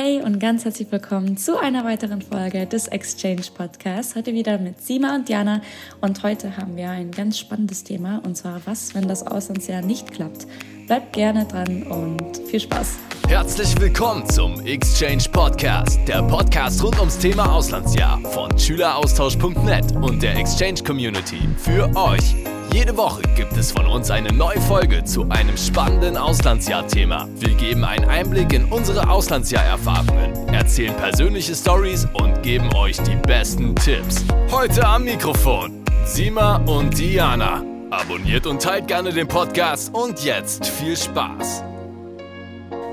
Hey und ganz herzlich willkommen zu einer weiteren Folge des Exchange Podcasts. Heute wieder mit Sima und Diana und heute haben wir ein ganz spannendes Thema und zwar was, wenn das Auslandsjahr nicht klappt. Bleibt gerne dran und viel Spaß. Herzlich willkommen zum Exchange Podcast, der Podcast rund ums Thema Auslandsjahr von schüleraustausch.net und der Exchange Community für euch. Jede Woche gibt es von uns eine neue Folge zu einem spannenden Auslandsjahr-Thema. Wir geben einen Einblick in unsere Auslandsjahr-Erfahrungen, erzählen persönliche Stories und geben euch die besten Tipps. Heute am Mikrofon Sima und Diana. Abonniert und teilt gerne den Podcast und jetzt viel Spaß.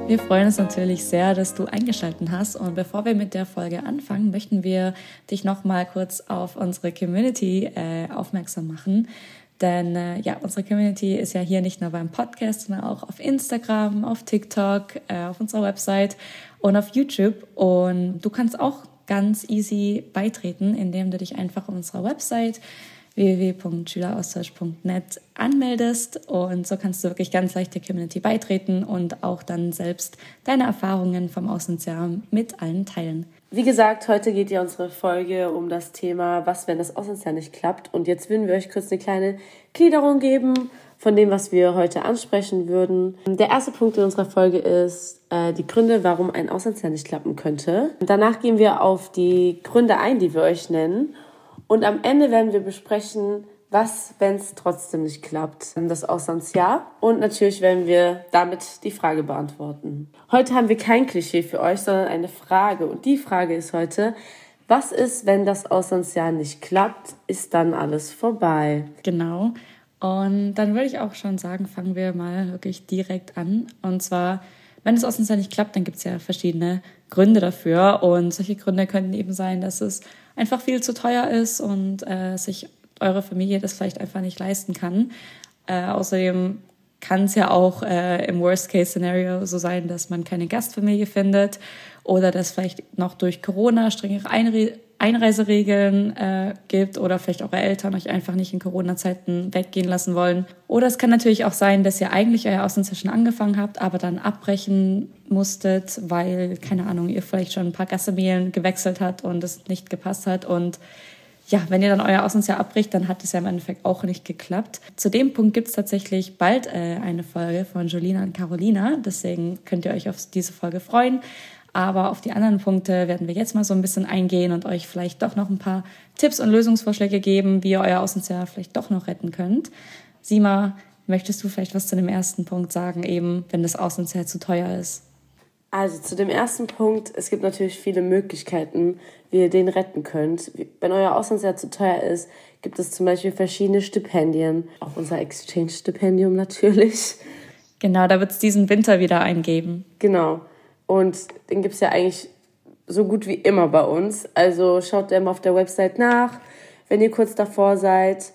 Wir freuen uns natürlich sehr, dass du eingeschaltet hast. Und bevor wir mit der Folge anfangen, möchten wir dich noch mal kurz auf unsere Community äh, aufmerksam machen. Denn äh, ja, unsere Community ist ja hier nicht nur beim Podcast, sondern auch auf Instagram, auf TikTok, äh, auf unserer Website und auf YouTube. Und du kannst auch ganz easy beitreten, indem du dich einfach auf unserer Website www.schüleraustausch.net anmeldest und so kannst du wirklich ganz leicht der Community beitreten und auch dann selbst deine Erfahrungen vom Auslandsjahr mit allen teilen. Wie gesagt, heute geht ja unsere Folge um das Thema, was, wenn das Auslandsjahr nicht klappt. Und jetzt würden wir euch kurz eine kleine Gliederung geben von dem, was wir heute ansprechen würden. Der erste Punkt in unserer Folge ist äh, die Gründe, warum ein Auslandsjahr nicht klappen könnte. Danach gehen wir auf die Gründe ein, die wir euch nennen. Und am Ende werden wir besprechen, was, wenn es trotzdem nicht klappt, das Auslandsjahr. Und natürlich werden wir damit die Frage beantworten. Heute haben wir kein Klischee für euch, sondern eine Frage. Und die Frage ist heute, was ist, wenn das Auslandsjahr nicht klappt? Ist dann alles vorbei? Genau. Und dann würde ich auch schon sagen, fangen wir mal wirklich direkt an. Und zwar, wenn das Auslandsjahr nicht klappt, dann gibt es ja verschiedene Gründe dafür. Und solche Gründe könnten eben sein, dass es einfach viel zu teuer ist und äh, sich eure Familie das vielleicht einfach nicht leisten kann. Äh, außerdem kann es ja auch äh, im Worst-Case-Szenario so sein, dass man keine Gastfamilie findet oder dass vielleicht noch durch Corona strengere Einre Einreiseregeln äh, gibt oder vielleicht eure Eltern euch einfach nicht in Corona-Zeiten weggehen lassen wollen. Oder es kann natürlich auch sein, dass ihr eigentlich euer Auslandsjahr schon angefangen habt, aber dann abbrechen musstet, weil, keine Ahnung, ihr vielleicht schon ein paar Gastfamilien gewechselt hat und es nicht gepasst hat und ja, wenn ihr dann euer Auslandsjahr abbricht, dann hat es ja im Endeffekt auch nicht geklappt. Zu dem Punkt gibt es tatsächlich bald äh, eine Folge von Jolina und Carolina. Deswegen könnt ihr euch auf diese Folge freuen. Aber auf die anderen Punkte werden wir jetzt mal so ein bisschen eingehen und euch vielleicht doch noch ein paar Tipps und Lösungsvorschläge geben, wie ihr euer Auslandsjahr vielleicht doch noch retten könnt. Sima, möchtest du vielleicht was zu dem ersten Punkt sagen, eben wenn das Auslandsjahr zu teuer ist? Also zu dem ersten Punkt, es gibt natürlich viele Möglichkeiten, wie ihr den retten könnt. Wenn euer Auslandsjahr zu teuer ist, gibt es zum Beispiel verschiedene Stipendien, auch unser Exchange-Stipendium natürlich. Genau, da wird es diesen Winter wieder eingeben. Genau. Und den gibt es ja eigentlich so gut wie immer bei uns. Also schaut immer auf der Website nach, wenn ihr kurz davor seid,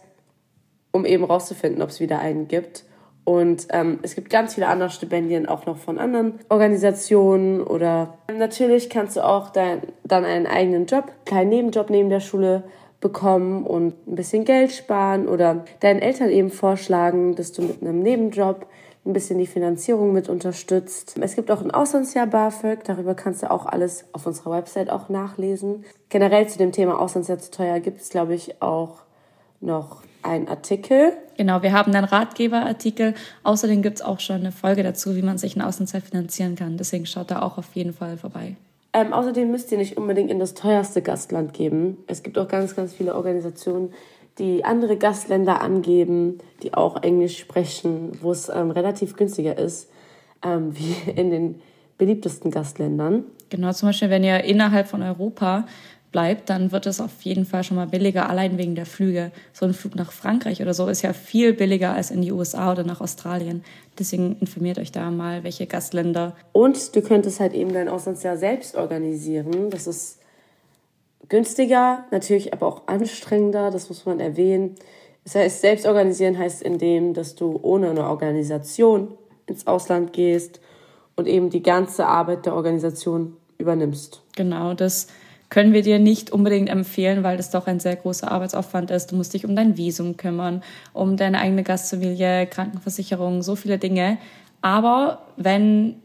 um eben rauszufinden, ob es wieder einen gibt. Und ähm, es gibt ganz viele andere Stipendien auch noch von anderen Organisationen oder natürlich kannst du auch dein, dann einen eigenen Job, einen kleinen Nebenjob neben der Schule bekommen und ein bisschen Geld sparen oder deinen Eltern eben vorschlagen, dass du mit einem Nebenjob ein bisschen die Finanzierung mit unterstützt. Es gibt auch ein Auslandsjahr BAföG, darüber kannst du auch alles auf unserer Website auch nachlesen. Generell zu dem Thema Auslandsjahr zu teuer gibt es, glaube ich, auch noch ein Artikel. Genau, wir haben einen Ratgeberartikel. Außerdem gibt es auch schon eine Folge dazu, wie man sich ein Außenzeit finanzieren kann. Deswegen schaut da auch auf jeden Fall vorbei. Ähm, außerdem müsst ihr nicht unbedingt in das teuerste Gastland geben. Es gibt auch ganz, ganz viele Organisationen, die andere Gastländer angeben, die auch Englisch sprechen, wo es ähm, relativ günstiger ist, ähm, wie in den beliebtesten Gastländern. Genau, zum Beispiel, wenn ihr innerhalb von Europa bleibt, dann wird es auf jeden Fall schon mal billiger, allein wegen der Flüge. So ein Flug nach Frankreich oder so ist ja viel billiger als in die USA oder nach Australien. Deswegen informiert euch da mal, welche Gastländer. Und du könntest halt eben dein Auslandsjahr selbst organisieren. Das ist günstiger, natürlich aber auch anstrengender, das muss man erwähnen. Das heißt, selbst heißt in dem, dass du ohne eine Organisation ins Ausland gehst und eben die ganze Arbeit der Organisation übernimmst. Genau, das können wir dir nicht unbedingt empfehlen, weil das doch ein sehr großer Arbeitsaufwand ist. Du musst dich um dein Visum kümmern, um deine eigene Gastfamilie, Krankenversicherung, so viele Dinge. Aber wenn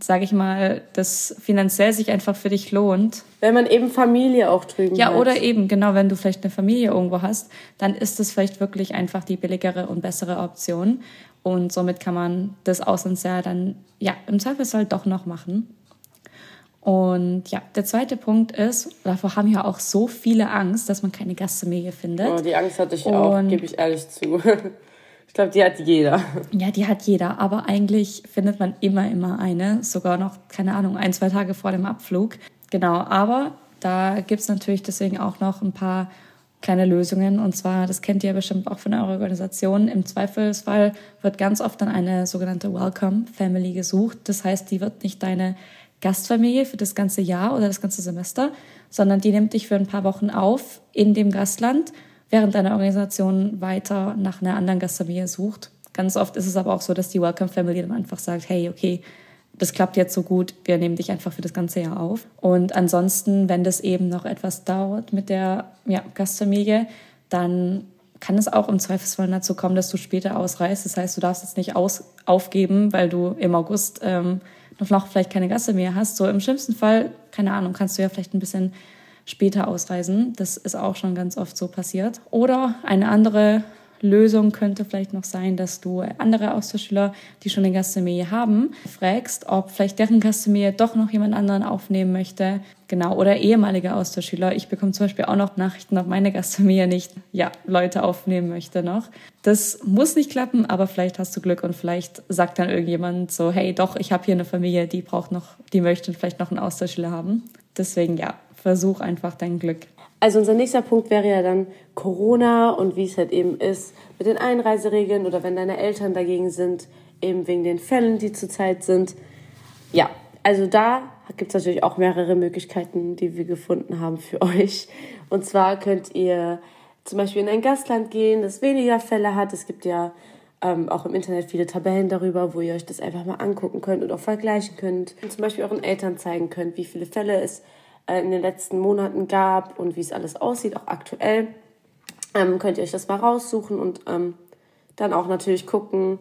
sage ich mal, das finanziell sich einfach für dich lohnt. Wenn man eben Familie auch drüben Ja, hat. oder eben, genau, wenn du vielleicht eine Familie irgendwo hast, dann ist es vielleicht wirklich einfach die billigere und bessere Option. Und somit kann man das Auslandsjahr dann, ja, im Zweifelsfall doch noch machen. Und ja, der zweite Punkt ist, davor haben ja auch so viele Angst, dass man keine Gastfamilie findet. Oh, die Angst hatte ich und auch, gebe ich ehrlich zu. Ich glaube, die hat jeder. Ja, die hat jeder. Aber eigentlich findet man immer, immer eine. Sogar noch, keine Ahnung, ein, zwei Tage vor dem Abflug. Genau. Aber da gibt es natürlich deswegen auch noch ein paar kleine Lösungen. Und zwar, das kennt ihr bestimmt auch von eurer Organisation. Im Zweifelsfall wird ganz oft dann eine sogenannte Welcome Family gesucht. Das heißt, die wird nicht deine Gastfamilie für das ganze Jahr oder das ganze Semester, sondern die nimmt dich für ein paar Wochen auf in dem Gastland während deine Organisation weiter nach einer anderen Gastfamilie sucht. Ganz oft ist es aber auch so, dass die Welcome Family dann einfach sagt, hey, okay, das klappt jetzt so gut, wir nehmen dich einfach für das ganze Jahr auf. Und ansonsten, wenn das eben noch etwas dauert mit der ja, Gastfamilie, dann kann es auch im Zweifelsfall dazu kommen, dass du später ausreist. Das heißt, du darfst jetzt nicht aus, aufgeben, weil du im August ähm, noch vielleicht keine Gastfamilie hast. So im schlimmsten Fall, keine Ahnung, kannst du ja vielleicht ein bisschen später ausreisen. Das ist auch schon ganz oft so passiert. Oder eine andere Lösung könnte vielleicht noch sein, dass du andere Austauschschüler, die schon eine Gastfamilie haben, fragst, ob vielleicht deren Gastfamilie doch noch jemand anderen aufnehmen möchte. Genau, oder ehemalige Austauschschüler. Ich bekomme zum Beispiel auch noch Nachrichten, ob meine Gastfamilie nicht, ja, Leute aufnehmen möchte noch. Das muss nicht klappen, aber vielleicht hast du Glück und vielleicht sagt dann irgendjemand so, hey, doch, ich habe hier eine Familie, die braucht noch, die möchte vielleicht noch einen Austauschschüler haben. Deswegen, ja, versuch einfach dein Glück. Also unser nächster Punkt wäre ja dann Corona und wie es halt eben ist mit den Einreiseregeln oder wenn deine Eltern dagegen sind, eben wegen den Fällen, die zurzeit sind. Ja, also da gibt es natürlich auch mehrere Möglichkeiten, die wir gefunden haben für euch. Und zwar könnt ihr zum Beispiel in ein Gastland gehen, das weniger Fälle hat. Es gibt ja ähm, auch im Internet viele Tabellen darüber, wo ihr euch das einfach mal angucken könnt und auch vergleichen könnt. Und zum Beispiel euren Eltern zeigen könnt, wie viele Fälle es äh, in den letzten Monaten gab und wie es alles aussieht, auch aktuell. Ähm, könnt ihr euch das mal raussuchen und ähm, dann auch natürlich gucken,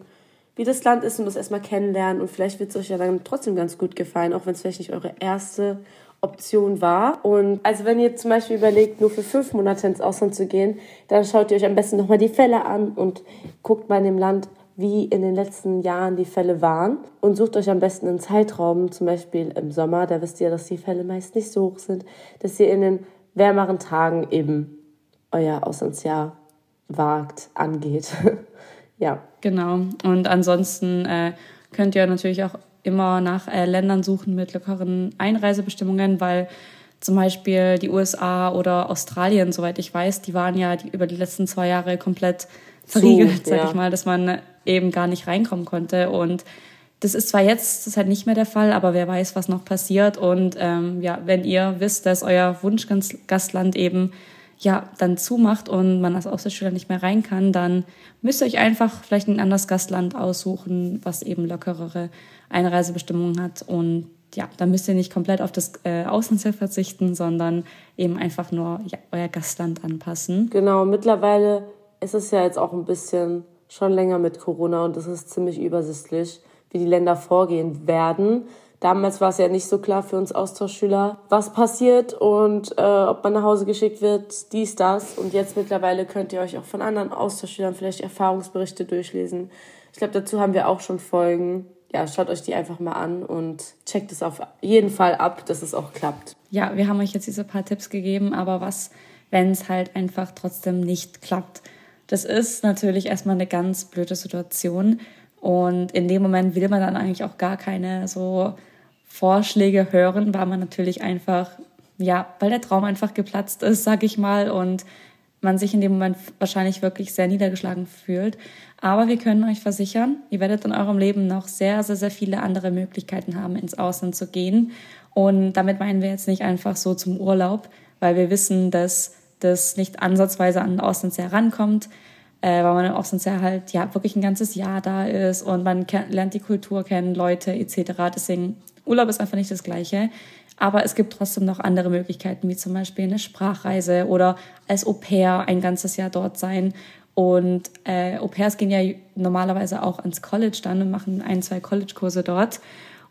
wie das Land ist und das erstmal kennenlernen. Und vielleicht wird es euch ja dann trotzdem ganz gut gefallen, auch wenn es vielleicht nicht eure erste Option war. Und also wenn ihr zum Beispiel überlegt, nur für fünf Monate ins Ausland zu gehen, dann schaut ihr euch am besten nochmal die Fälle an und guckt mal in dem Land, wie in den letzten Jahren die Fälle waren und sucht euch am besten einen Zeitraum, zum Beispiel im Sommer, da wisst ihr, dass die Fälle meist nicht so hoch sind, dass ihr in den wärmeren Tagen eben euer Auslandsjahr wagt, angeht. ja. Genau. Und ansonsten äh, könnt ihr natürlich auch immer nach äh, Ländern suchen mit lockeren Einreisebestimmungen, weil zum Beispiel die USA oder Australien, soweit ich weiß, die waren ja die, über die letzten zwei Jahre komplett verriegelt, sag ja. ich mal, dass man eben gar nicht reinkommen konnte. Und das ist zwar jetzt das ist halt nicht mehr der Fall, aber wer weiß, was noch passiert. Und ähm, ja, wenn ihr wisst, dass euer Wunschgastland eben ja dann zumacht und man als Austauschschüler nicht mehr rein kann, dann müsst ihr euch einfach vielleicht ein anderes Gastland aussuchen, was eben lockerere Einreisebestimmungen hat. Und ja, dann müsst ihr nicht komplett auf das äh, Auslandsjahr verzichten, sondern eben einfach nur ja, euer Gastland anpassen. Genau, mittlerweile ist es ja jetzt auch ein bisschen schon länger mit Corona und es ist ziemlich übersichtlich, wie die Länder vorgehen werden. Damals war es ja nicht so klar für uns Austauschschüler, was passiert und äh, ob man nach Hause geschickt wird, dies, das. Und jetzt mittlerweile könnt ihr euch auch von anderen Austauschschülern vielleicht Erfahrungsberichte durchlesen. Ich glaube, dazu haben wir auch schon Folgen. Ja, schaut euch die einfach mal an und checkt es auf jeden Fall ab, dass es auch klappt. Ja, wir haben euch jetzt diese paar Tipps gegeben, aber was, wenn es halt einfach trotzdem nicht klappt? Das ist natürlich erstmal eine ganz blöde Situation. Und in dem Moment will man dann eigentlich auch gar keine so Vorschläge hören, weil man natürlich einfach, ja, weil der Traum einfach geplatzt ist, sag ich mal, und man sich in dem Moment wahrscheinlich wirklich sehr niedergeschlagen fühlt. Aber wir können euch versichern, ihr werdet in eurem Leben noch sehr, sehr, sehr viele andere Möglichkeiten haben, ins Ausland zu gehen. Und damit meinen wir jetzt nicht einfach so zum Urlaub, weil wir wissen, dass das nicht ansatzweise an Auslandsjahr rankommt, äh, weil man im Auslandsjahr halt ja wirklich ein ganzes Jahr da ist und man lernt die Kultur kennen, Leute etc. Deswegen Urlaub ist einfach nicht das Gleiche. Aber es gibt trotzdem noch andere Möglichkeiten, wie zum Beispiel eine Sprachreise oder als Au pair ein ganzes Jahr dort sein. Und äh, Au pairs gehen ja normalerweise auch ans College dann und machen ein, zwei College-Kurse dort.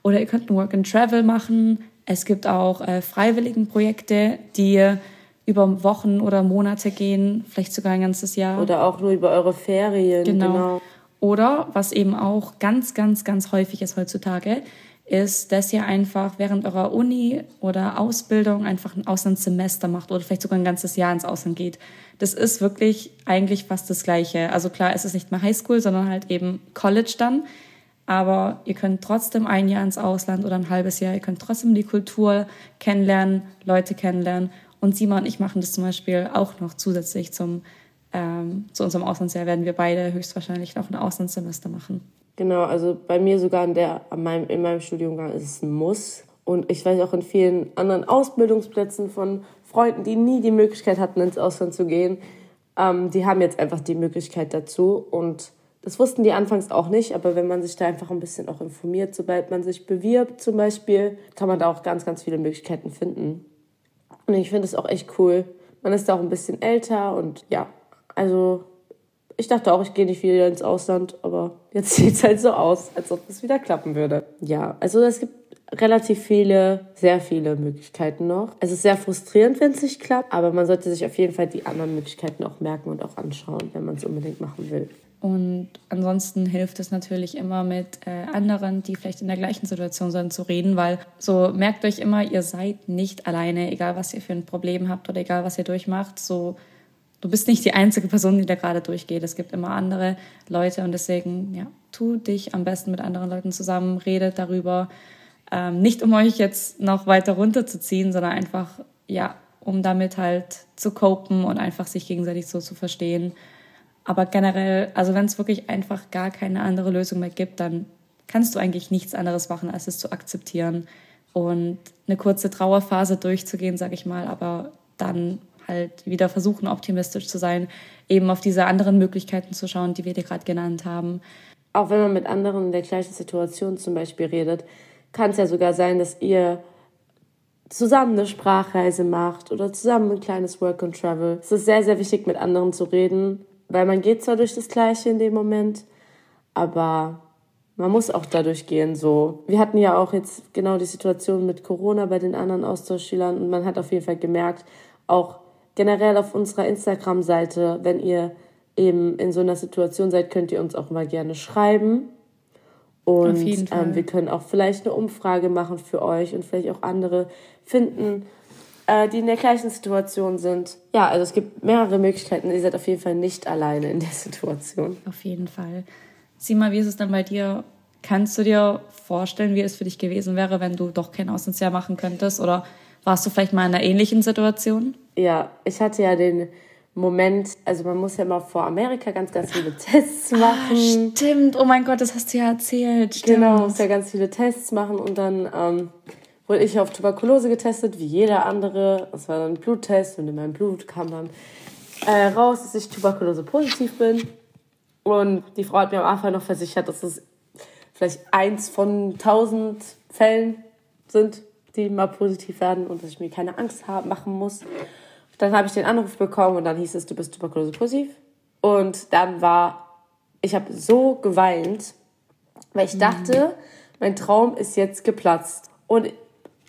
Oder ihr könnt ein Work and Travel machen. Es gibt auch äh, Freiwilligenprojekte, die über Wochen oder Monate gehen, vielleicht sogar ein ganzes Jahr. Oder auch nur über eure Ferien. Genau. genau. Oder was eben auch ganz, ganz, ganz häufig ist heutzutage, ist, dass ihr einfach während eurer Uni oder Ausbildung einfach ein Auslandssemester macht oder vielleicht sogar ein ganzes Jahr ins Ausland geht. Das ist wirklich eigentlich fast das Gleiche. Also klar, es ist nicht mehr Highschool, sondern halt eben College dann. Aber ihr könnt trotzdem ein Jahr ins Ausland oder ein halbes Jahr. Ihr könnt trotzdem die Kultur kennenlernen, Leute kennenlernen. Und Simon und ich machen das zum Beispiel auch noch zusätzlich zum, ähm, zu unserem Auslandsjahr werden wir beide höchstwahrscheinlich noch ein Auslandssemester machen. Genau, also bei mir sogar in, der, in, meinem, in meinem Studiumgang ist es ein Muss. Und ich weiß auch in vielen anderen Ausbildungsplätzen von Freunden, die nie die Möglichkeit hatten, ins Ausland zu gehen, ähm, die haben jetzt einfach die Möglichkeit dazu. Und das wussten die anfangs auch nicht, aber wenn man sich da einfach ein bisschen auch informiert, sobald man sich bewirbt zum Beispiel, kann man da auch ganz, ganz viele Möglichkeiten finden. Und ich finde es auch echt cool. Man ist da auch ein bisschen älter und ja, also ich dachte auch, ich gehe nicht wieder ins Ausland, aber jetzt sieht es halt so aus, als ob es wieder klappen würde. Ja, also es gibt relativ viele, sehr viele Möglichkeiten noch. Es ist sehr frustrierend, wenn es nicht klappt, aber man sollte sich auf jeden Fall die anderen Möglichkeiten auch merken und auch anschauen, wenn man es unbedingt machen will. Und ansonsten hilft es natürlich immer mit äh, anderen, die vielleicht in der gleichen Situation sind, zu reden, weil so merkt euch immer, ihr seid nicht alleine, egal was ihr für ein Problem habt oder egal was ihr durchmacht. So, du bist nicht die einzige Person, die da gerade durchgeht. Es gibt immer andere Leute und deswegen, ja, tu dich am besten mit anderen Leuten zusammen, redet darüber. Ähm, nicht um euch jetzt noch weiter runterzuziehen, sondern einfach, ja, um damit halt zu copen und einfach sich gegenseitig so zu verstehen aber generell, also wenn es wirklich einfach gar keine andere Lösung mehr gibt, dann kannst du eigentlich nichts anderes machen, als es zu akzeptieren und eine kurze Trauerphase durchzugehen, sag ich mal, aber dann halt wieder versuchen, optimistisch zu sein, eben auf diese anderen Möglichkeiten zu schauen, die wir dir gerade genannt haben. Auch wenn man mit anderen in der gleichen Situation zum Beispiel redet, kann es ja sogar sein, dass ihr zusammen eine Sprachreise macht oder zusammen ein kleines Work and Travel. Es ist sehr, sehr wichtig, mit anderen zu reden weil man geht zwar durch das Gleiche in dem Moment, aber man muss auch dadurch gehen. So, wir hatten ja auch jetzt genau die Situation mit Corona bei den anderen Austauschschülern und man hat auf jeden Fall gemerkt, auch generell auf unserer Instagram-Seite, wenn ihr eben in so einer Situation seid, könnt ihr uns auch mal gerne schreiben. Und ähm, wir können auch vielleicht eine Umfrage machen für euch und vielleicht auch andere finden, äh, die in der gleichen Situation sind. Ja, also es gibt mehrere Möglichkeiten. Ihr seid auf jeden Fall nicht alleine in der Situation. Auf jeden Fall. Sima, wie ist es dann bei dir? Kannst du dir vorstellen, wie es für dich gewesen wäre, wenn du doch kein Auslandsjahr machen könntest? Oder warst du vielleicht mal in einer ähnlichen Situation? Ja, ich hatte ja den Moment, also man muss ja mal vor Amerika ganz, ganz viele Tests ah, machen. Stimmt, oh mein Gott, das hast du ja erzählt. Stimmt. Genau, man muss ja ganz viele Tests machen und dann ähm, wurde ich auf Tuberkulose getestet, wie jeder andere. Das war dann ein Bluttest und in meinem Blut kam dann äh, raus, dass ich Tuberkulose positiv bin. Und die Frau hat mir am Anfang noch versichert, dass es vielleicht eins von tausend Fällen sind, die mal positiv werden und dass ich mir keine Angst haben, machen muss. Dann habe ich den Anruf bekommen und dann hieß es, du bist Tuberkulose positiv. Und dann war, ich habe so geweint, weil ich dachte, mein Traum ist jetzt geplatzt. Und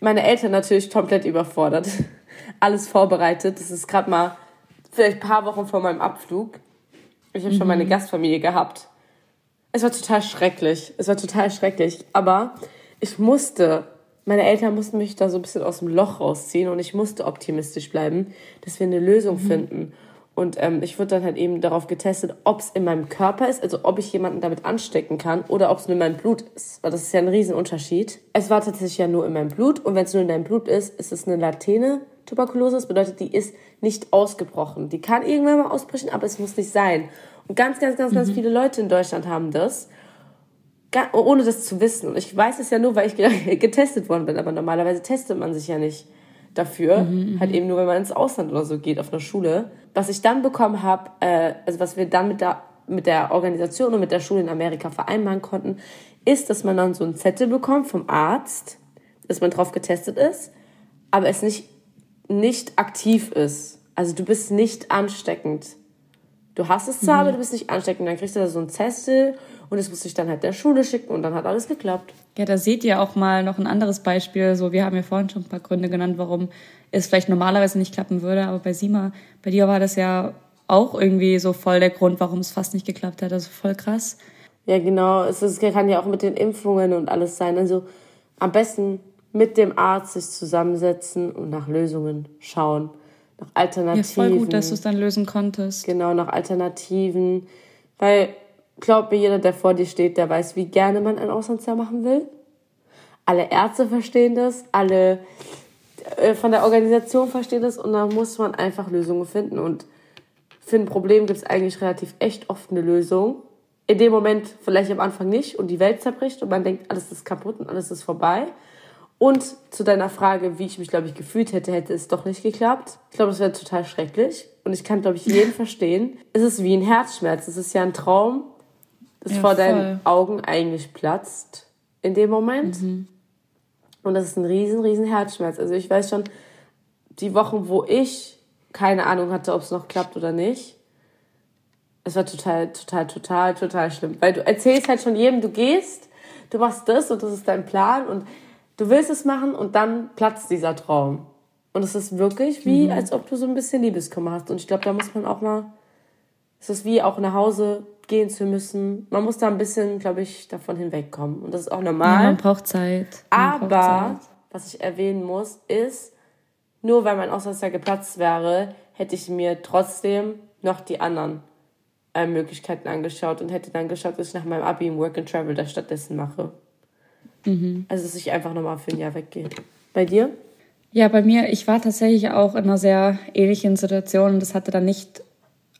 meine Eltern natürlich komplett überfordert. Alles vorbereitet. Das ist gerade mal vielleicht ein paar Wochen vor meinem Abflug. Ich habe mhm. schon meine mhm. Gastfamilie gehabt. Es war total schrecklich. Es war total schrecklich. Aber ich musste, meine Eltern mussten mich da so ein bisschen aus dem Loch rausziehen und ich musste optimistisch bleiben, dass wir eine Lösung mhm. finden. Und ähm, ich wurde dann halt eben darauf getestet, ob es in meinem Körper ist, also ob ich jemanden damit anstecken kann oder ob es nur in meinem Blut ist. Weil das ist ja ein Riesenunterschied. Es war tatsächlich ja nur in meinem Blut und wenn es nur in deinem Blut ist, ist es eine latene Tuberkulose. Das bedeutet, die ist nicht ausgebrochen. Die kann irgendwann mal ausbrechen, aber es muss nicht sein. Und ganz, ganz, ganz, mhm. ganz viele Leute in Deutschland haben das, ohne das zu wissen. Und ich weiß es ja nur, weil ich getestet worden bin, aber normalerweise testet man sich ja nicht dafür. Mhm, halt eben nur, wenn man ins Ausland oder so geht, auf einer Schule. Was ich dann bekommen habe, äh, also was wir dann mit der, mit der Organisation und mit der Schule in Amerika vereinbaren konnten, ist, dass man dann so ein Zettel bekommt vom Arzt, dass man drauf getestet ist, aber es nicht, nicht aktiv ist. Also du bist nicht ansteckend. Du hast es zwar, mhm. aber du bist nicht ansteckend. Dann kriegst du da so ein Zettel Und das musste ich dann halt der Schule schicken und dann hat alles geklappt. Ja, da seht ihr auch mal noch ein anderes Beispiel. So, wir haben ja vorhin schon ein paar Gründe genannt, warum es vielleicht normalerweise nicht klappen würde. Aber bei Sima, bei dir war das ja auch irgendwie so voll der Grund, warum es fast nicht geklappt hat. Also voll krass. Ja, genau. Es ist, kann ja auch mit den Impfungen und alles sein. Also am besten mit dem Arzt sich zusammensetzen und nach Lösungen schauen. Nach Alternativen. Ja, voll gut, dass du es dann lösen konntest. Genau, nach Alternativen. Weil, glaub mir, jeder, der vor dir steht, der weiß, wie gerne man ein Auslandsjahr machen will. Alle Ärzte verstehen das, alle äh, von der Organisation verstehen das und da muss man einfach Lösungen finden. Und für ein Problem gibt es eigentlich relativ echt oft eine Lösung. In dem Moment vielleicht am Anfang nicht und die Welt zerbricht und man denkt, alles ist kaputt und alles ist vorbei. Und zu deiner Frage, wie ich mich, glaube ich, gefühlt hätte, hätte es doch nicht geklappt. Ich glaube, das wäre total schrecklich. Und ich kann, glaube ich, jeden verstehen. Es ist wie ein Herzschmerz. Es ist ja ein Traum, das ja, vor deinen Augen eigentlich platzt in dem Moment. Mhm. Und das ist ein riesen, riesen Herzschmerz. Also ich weiß schon, die Wochen, wo ich keine Ahnung hatte, ob es noch klappt oder nicht, es war total, total, total, total schlimm. Weil du erzählst halt schon jedem, du gehst, du machst das und das ist dein Plan und du willst es machen und dann platzt dieser Traum. Und es ist wirklich wie, mhm. als ob du so ein bisschen Liebeskummer hast. Und ich glaube, da muss man auch mal, es ist wie auch nach Hause gehen zu müssen. Man muss da ein bisschen, glaube ich, davon hinwegkommen. Und das ist auch normal. Ja, man braucht Zeit. Man Aber, braucht Zeit. was ich erwähnen muss, ist, nur weil mein Auslandsjahr geplatzt wäre, hätte ich mir trotzdem noch die anderen äh, Möglichkeiten angeschaut und hätte dann geschaut, dass ich nach meinem Abi im Work and Travel da stattdessen mache. Mhm. Also, dass ich einfach nochmal für ein Jahr weggehe. Bei dir? Ja, bei mir, ich war tatsächlich auch in einer sehr ähnlichen Situation und das hatte dann nicht,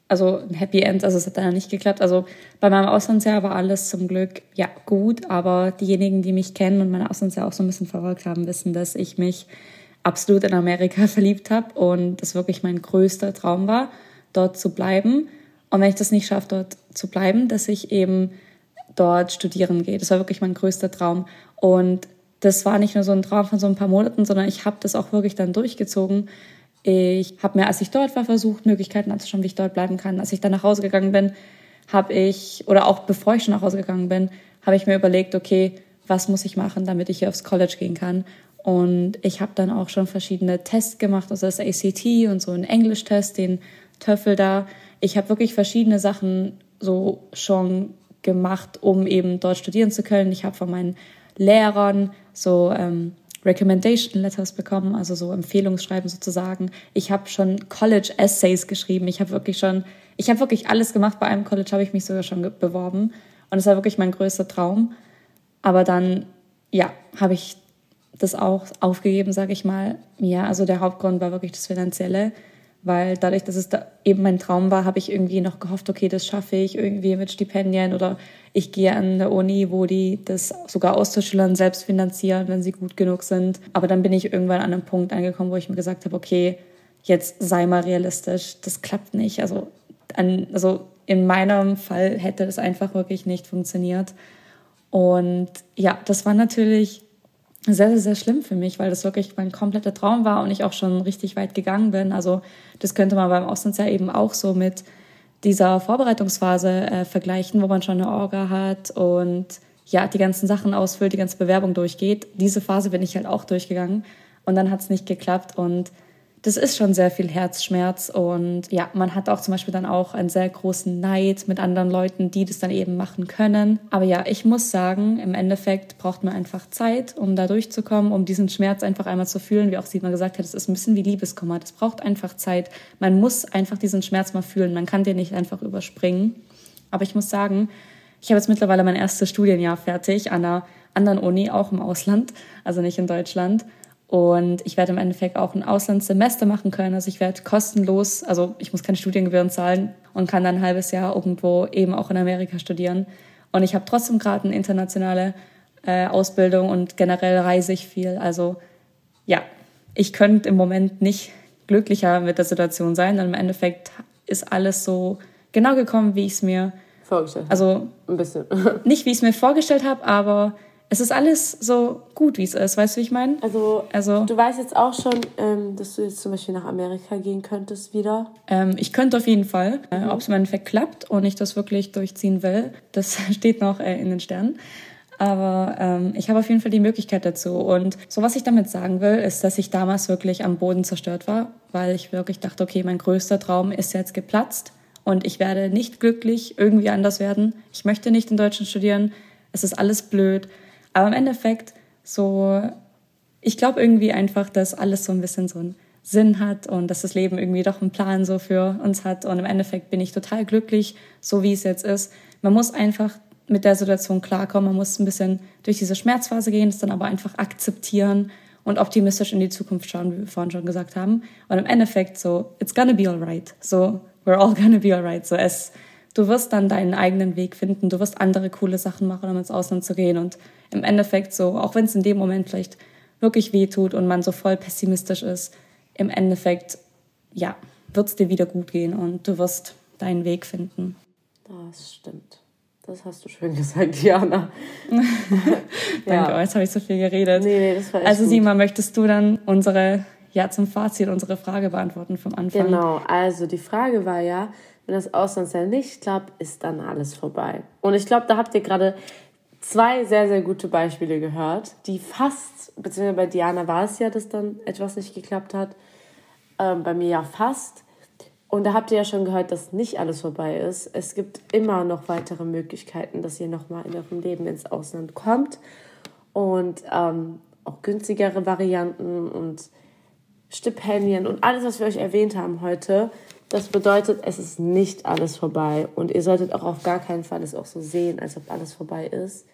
also ein Happy End, also es hat dann nicht geklappt. Also bei meinem Auslandsjahr war alles zum Glück, ja, gut, aber diejenigen, die mich kennen und mein Auslandsjahr auch so ein bisschen verfolgt haben, wissen, dass ich mich absolut in Amerika verliebt habe und das wirklich mein größter Traum war, dort zu bleiben. Und wenn ich das nicht schaffe, dort zu bleiben, dass ich eben dort studieren gehe. Das war wirklich mein größter Traum. Und das war nicht nur so ein Traum von so ein paar Monaten, sondern ich habe das auch wirklich dann durchgezogen. Ich habe mir, als ich dort war, versucht, Möglichkeiten anzuschauen, wie ich dort bleiben kann. Als ich dann nach Hause gegangen bin, habe ich, oder auch bevor ich schon nach Hause gegangen bin, habe ich mir überlegt, okay, was muss ich machen, damit ich hier aufs College gehen kann. Und ich habe dann auch schon verschiedene Tests gemacht, also das ACT und so einen Englisch-Test, den TOEFL da. Ich habe wirklich verschiedene Sachen so schon gemacht, um eben dort studieren zu können. Ich habe von meinen Lehrern so ähm, Recommendation Letters bekommen, also so Empfehlungsschreiben sozusagen. Ich habe schon College Essays geschrieben. Ich habe wirklich schon, ich habe wirklich alles gemacht. Bei einem College habe ich mich sogar schon beworben und es war wirklich mein größter Traum. Aber dann, ja, habe ich das auch aufgegeben, sage ich mal. Ja, also der Hauptgrund war wirklich das Finanzielle weil dadurch, dass es da eben mein Traum war, habe ich irgendwie noch gehofft, okay, das schaffe ich irgendwie mit Stipendien oder ich gehe an eine Uni, wo die das sogar Austauschschülern selbst finanzieren, wenn sie gut genug sind. Aber dann bin ich irgendwann an einem Punkt angekommen, wo ich mir gesagt habe, okay, jetzt sei mal realistisch, das klappt nicht. Also, an, also in meinem Fall hätte das einfach wirklich nicht funktioniert. Und ja, das war natürlich sehr, sehr, sehr schlimm für mich, weil das wirklich mein kompletter Traum war und ich auch schon richtig weit gegangen bin. Also das könnte man beim Auslandsjahr eben auch so mit dieser Vorbereitungsphase äh, vergleichen, wo man schon eine Orga hat und ja, die ganzen Sachen ausfüllt, die ganze Bewerbung durchgeht. Diese Phase bin ich halt auch durchgegangen und dann hat es nicht geklappt und das ist schon sehr viel Herzschmerz und ja, man hat auch zum Beispiel dann auch einen sehr großen Neid mit anderen Leuten, die das dann eben machen können. Aber ja, ich muss sagen, im Endeffekt braucht man einfach Zeit, um da durchzukommen, um diesen Schmerz einfach einmal zu fühlen. Wie auch Simon gesagt hat, es ist ein bisschen wie Liebeskummer. Das braucht einfach Zeit. Man muss einfach diesen Schmerz mal fühlen. Man kann den nicht einfach überspringen. Aber ich muss sagen, ich habe jetzt mittlerweile mein erstes Studienjahr fertig an einer anderen Uni, auch im Ausland, also nicht in Deutschland. Und ich werde im Endeffekt auch ein Auslandssemester machen können. Also ich werde kostenlos, also ich muss keine Studiengebühren zahlen und kann dann ein halbes Jahr irgendwo eben auch in Amerika studieren. Und ich habe trotzdem gerade eine internationale äh, Ausbildung und generell reise ich viel. Also ja, ich könnte im Moment nicht glücklicher mit der Situation sein. Und im Endeffekt ist alles so genau gekommen, wie ich es mir vorgestellt habe. Also ein bisschen. nicht wie ich es mir vorgestellt habe, aber es ist alles so gut, wie es ist. Weißt du, wie ich meine? Also, Also- du weißt jetzt auch schon, ähm, dass du jetzt zum Beispiel nach Amerika gehen könntest wieder. Ähm, ich könnte auf jeden Fall. Mhm. Äh, Ob es im Endeffekt klappt und ich das wirklich durchziehen will, das steht noch äh, in den Sternen. Aber ähm, ich habe auf jeden Fall die Möglichkeit dazu. Und so was ich damit sagen will, ist, dass ich damals wirklich am Boden zerstört war, weil ich wirklich dachte, okay, mein größter Traum ist jetzt geplatzt und ich werde nicht glücklich irgendwie anders werden. Ich möchte nicht in Deutschland studieren. Es ist alles blöd. Aber im Endeffekt so ich glaube irgendwie einfach, dass alles so ein bisschen so einen Sinn hat und dass das Leben irgendwie doch einen Plan so für uns hat. Und im Endeffekt bin ich total glücklich, so wie es jetzt ist. Man muss einfach mit der Situation klarkommen. Man muss ein bisschen durch diese Schmerzphase gehen, es dann aber einfach akzeptieren und optimistisch in die Zukunft schauen, wie wir vorhin schon gesagt haben. Und im Endeffekt so, it's gonna be alright. So, we're all gonna be alright. So, es, du wirst dann deinen eigenen Weg finden. Du wirst andere coole Sachen machen, um ins Ausland zu gehen. Und im Endeffekt so, auch wenn es in dem Moment vielleicht wirklich weh tut und man so voll pessimistisch ist, im Endeffekt, ja, wird es dir wieder gut gehen und du wirst deinen Weg finden. Das stimmt. Das hast du schön gesagt, Diana. Danke, oh, jetzt habe ich so viel geredet. Nee, nee, das war echt also. Sima, möchtest du dann unsere, ja, zum Fazit unsere Frage beantworten vom Anfang? Genau, also die Frage war ja, wenn das Auslandsjahr nicht klappt, ist dann alles vorbei. Und ich glaube, da habt ihr gerade zwei sehr, sehr gute Beispiele gehört, die fast, beziehungsweise bei Diana war es ja, dass dann etwas nicht geklappt hat, ähm, bei mir ja fast. Und da habt ihr ja schon gehört, dass nicht alles vorbei ist. Es gibt immer noch weitere Möglichkeiten, dass ihr nochmal in eurem Leben ins Ausland kommt. Und ähm, auch günstigere Varianten und Stipendien und alles, was wir euch erwähnt haben heute. Das bedeutet, es ist nicht alles vorbei. Und ihr solltet auch auf gar keinen Fall es auch so sehen, als ob alles vorbei ist.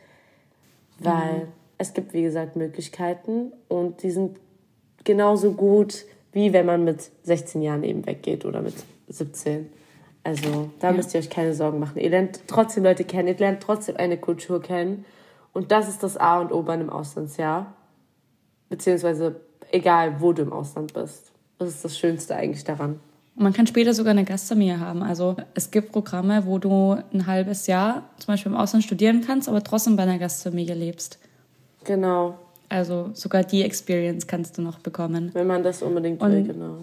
Weil es gibt, wie gesagt, Möglichkeiten und die sind genauso gut, wie wenn man mit 16 Jahren eben weggeht oder mit 17. Also da müsst ihr euch keine Sorgen machen. Ihr lernt trotzdem Leute kennen, ihr lernt trotzdem eine Kultur kennen. Und das ist das A und O bei einem Auslandsjahr. Beziehungsweise egal, wo du im Ausland bist. Das ist das Schönste eigentlich daran. Man kann später sogar eine Gastfamilie haben. Also es gibt Programme, wo du ein halbes Jahr zum Beispiel im Ausland studieren kannst, aber trotzdem bei einer Gastfamilie lebst. Genau, Also sogar die Experience kannst du noch bekommen. wenn man das unbedingt Und- will, genau.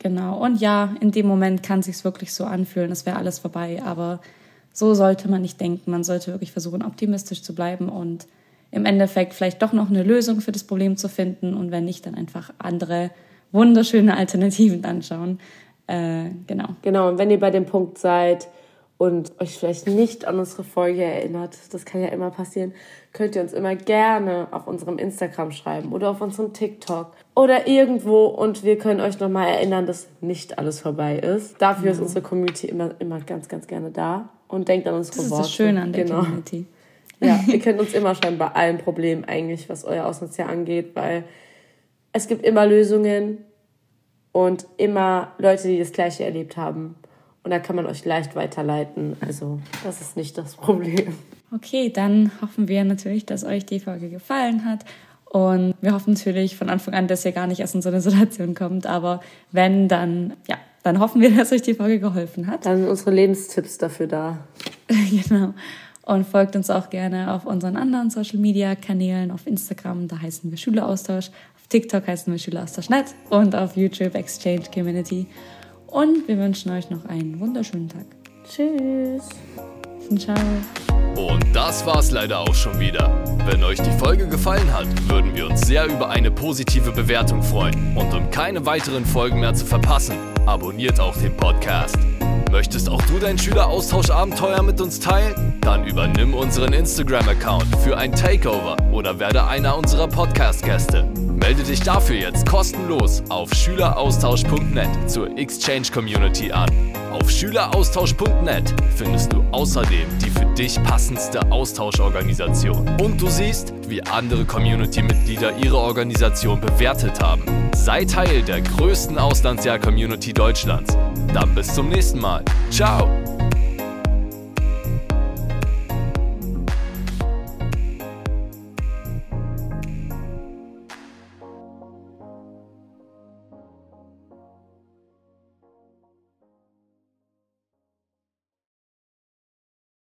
Genau. Und ja, in dem Moment kann sich's wirklich so anfühlen, es wäre alles vorbei. Aber so sollte man nicht denken. Man sollte wirklich versuchen, optimistisch zu bleiben und im Endeffekt vielleicht doch noch eine Lösung für das Problem zu finden. Und wenn nicht, dann einfach andere wunderschöne Alternativen anschauen. Äh, genau. Genau, und wenn ihr bei dem Punkt seid und euch vielleicht nicht an unsere Folge erinnert, das kann ja immer passieren, könnt ihr uns immer gerne auf unserem Instagram schreiben oder auf unserem TikTok oder irgendwo und wir können euch nochmal erinnern, dass nicht alles vorbei ist. Dafür ist unsere Community immer, immer ganz, ganz gerne da und denkt an unsere Das ist Worte. das Schöne an der genau. Community. Ja, ihr könnt uns immer schreiben bei allen Problemen eigentlich, was euer Auslandsjahr angeht, weil es gibt immer Lösungen und immer Leute, die das Gleiche erlebt haben. Und da kann man euch leicht weiterleiten. Also, das ist nicht das Problem. Okay, dann hoffen wir natürlich, dass euch die Folge gefallen hat. Und wir hoffen natürlich von Anfang an, dass ihr gar nicht erst in so eine Situation kommt. Aber wenn, dann, ja, dann hoffen wir, dass euch die Folge geholfen hat. Dann sind unsere Lebenstipps dafür da. genau. Und folgt uns auch gerne auf unseren anderen Social Media Kanälen. Auf Instagram, da heißen wir Schüleraustausch. Auf TikTok heißen wir Schüleraustausch.net und auf YouTube Exchange Community. Und wir wünschen euch noch einen wunderschönen Tag. Tschüss. Ciao. Und das war's leider auch schon wieder. Wenn euch die Folge gefallen hat, würden wir uns sehr über eine positive Bewertung freuen. Und um keine weiteren Folgen mehr zu verpassen, abonniert auch den Podcast. Möchtest auch du dein Schüleraustausch-Abenteuer mit uns teilen? Dann übernimm unseren Instagram-Account für ein Takeover oder werde einer unserer Podcast-Gäste. Melde dich dafür jetzt kostenlos auf schüleraustausch.net zur Exchange Community an. Auf schüleraustausch.net findest du außerdem die für dich passendste Austauschorganisation. Und du siehst, wie andere Community-Mitglieder ihre Organisation bewertet haben. Sei Teil der größten Auslandsjahr-Community Deutschlands. Dann bis zum nächsten Mal. Ciao!